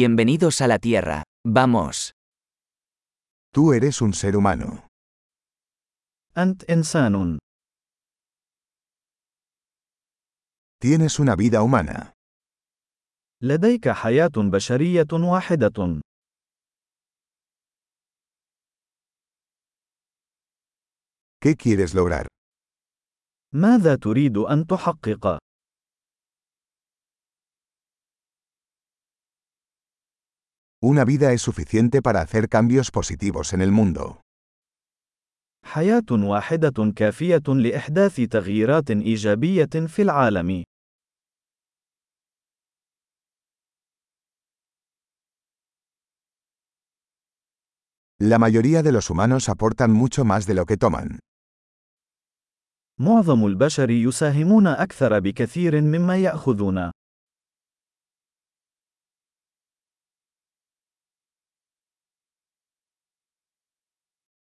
Bienvenidos a la Tierra, vamos. Tú eres un ser humano. Ant إنسان. Tienes una vida humana. لديك hayatun بشرية واحدة. ¿Qué quieres lograr? ماذا تريد أن تحقق؟ Una vida es suficiente para hacer cambios positivos en el mundo. حياة واحدة كافية لإحداث تغييرات إيجابية في العالم. La mayoría de los humanos aportan mucho más de lo que toman. معظم البشر يساهمون أكثر بكثير مما يأخذون.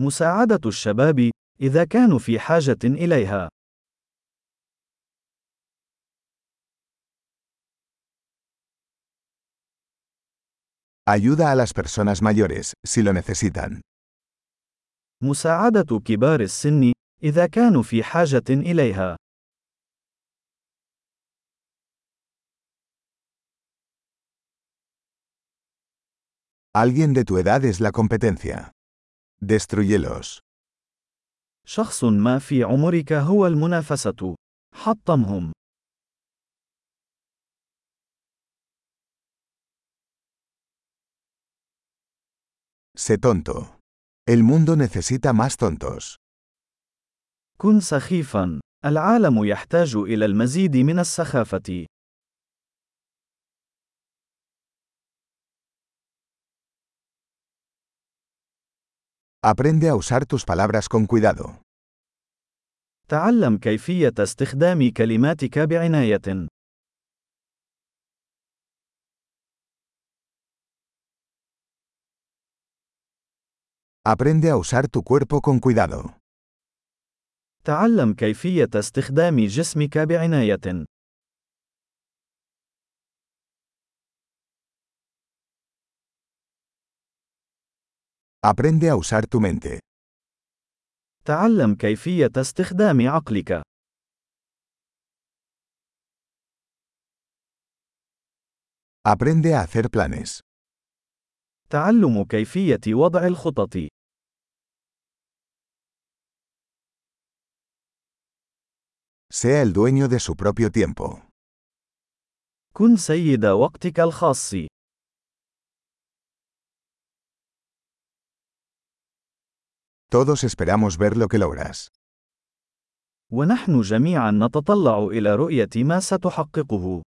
مساعدة الشباب إذا كانوا في حاجة إليها. Ayuda a las personas mayores si lo necesitan. مساعدة كبار السن إذا كانوا في حاجة إليها. Alguien de tu edad es la competencia. Destruyelos. شخص ما في عمرك هو المنافسة. حطمهم. Sé tonto. El mundo necesita más tontos. كن سخيفا. العالم يحتاج إلى المزيد من السخافة. Aprende a usar tus palabras con cuidado. تعلم كيفية استخدام كلماتك بعناية. Aprende a usar tu cuerpo con cuidado. تعلم كيفية استخدام جسمك بعناية. Aprende a usar tu mente. تعلم كيفية استخدام عقلك. Aprende a hacer planes. تعلم كيفية وضع الخطط. Sea el dueño de su propio tiempo. كن سيد وقتك الخاص. Todos esperamos ver lo que logras. ونحن جميعا نتطلع إلى رؤية ما ستحققه.